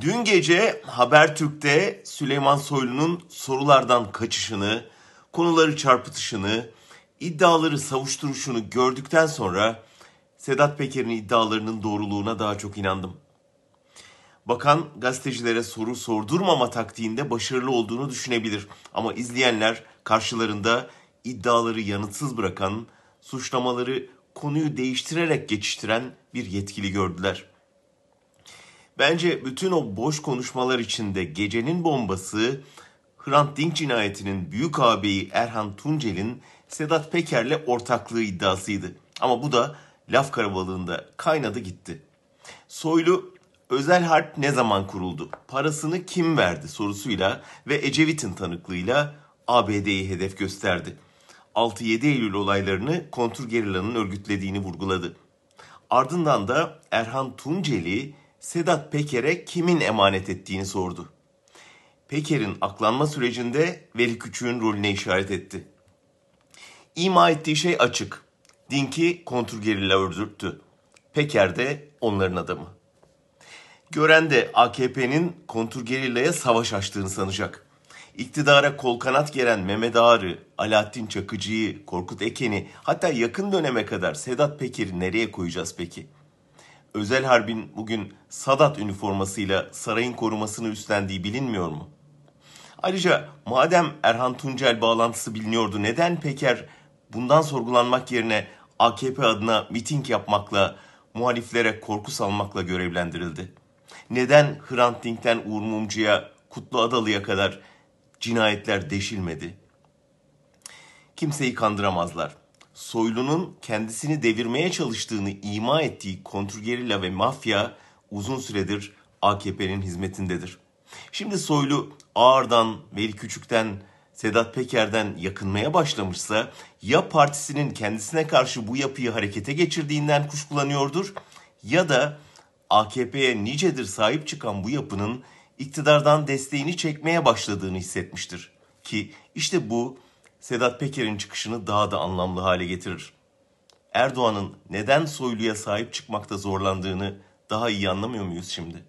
Dün gece Habertürk'te Süleyman Soylu'nun sorulardan kaçışını, konuları çarpıtışını, iddiaları savuşturuşunu gördükten sonra Sedat Peker'in iddialarının doğruluğuna daha çok inandım. Bakan gazetecilere soru sordurmama taktiğinde başarılı olduğunu düşünebilir. Ama izleyenler karşılarında iddiaları yanıtsız bırakan, suçlamaları konuyu değiştirerek geçiştiren bir yetkili gördüler. Bence bütün o boş konuşmalar içinde gecenin bombası Hrant Dink cinayetinin büyük ağabeyi Erhan Tuncel'in Sedat Peker'le ortaklığı iddiasıydı. Ama bu da laf karabalığında kaynadı gitti. Soylu özel harp ne zaman kuruldu? Parasını kim verdi sorusuyla ve Ecevit'in tanıklığıyla ABD'yi hedef gösterdi. 6-7 Eylül olaylarını kontrgerillanın örgütlediğini vurguladı. Ardından da Erhan Tuncel'i Sedat Peker'e kimin emanet ettiğini sordu. Peker'in aklanma sürecinde Veli Küçük'ün rolüne işaret etti. İma ettiği şey açık. Dink'i kontrgerilla öldürttü. Peker de onların adamı. Gören de AKP'nin kontrgerillaya savaş açtığını sanacak. İktidara kol kanat gelen Mehmet Ağar'ı, Alaaddin Çakıcı'yı, Korkut Eken'i hatta yakın döneme kadar Sedat Peker'i nereye koyacağız peki? Özel Harbin bugün Sadat üniformasıyla sarayın korumasını üstlendiği bilinmiyor mu? Ayrıca madem Erhan Tuncel bağlantısı biliniyordu neden Peker bundan sorgulanmak yerine AKP adına miting yapmakla, muhaliflere korku salmakla görevlendirildi? Neden Hrant Dink'ten Uğur Mumcu'ya, Kutlu Adalı'ya kadar cinayetler deşilmedi? Kimseyi kandıramazlar. Soylu'nun kendisini devirmeye çalıştığını ima ettiği kontrgerilla ve mafya uzun süredir AKP'nin hizmetindedir. Şimdi Soylu Ağır'dan, Veli Küçük'ten, Sedat Peker'den yakınmaya başlamışsa ya partisinin kendisine karşı bu yapıyı harekete geçirdiğinden kuşkulanıyordur ya da AKP'ye nicedir sahip çıkan bu yapının iktidardan desteğini çekmeye başladığını hissetmiştir. Ki işte bu Sedat Peker'in çıkışını daha da anlamlı hale getirir. Erdoğan'ın neden Soylu'ya sahip çıkmakta zorlandığını daha iyi anlamıyor muyuz şimdi?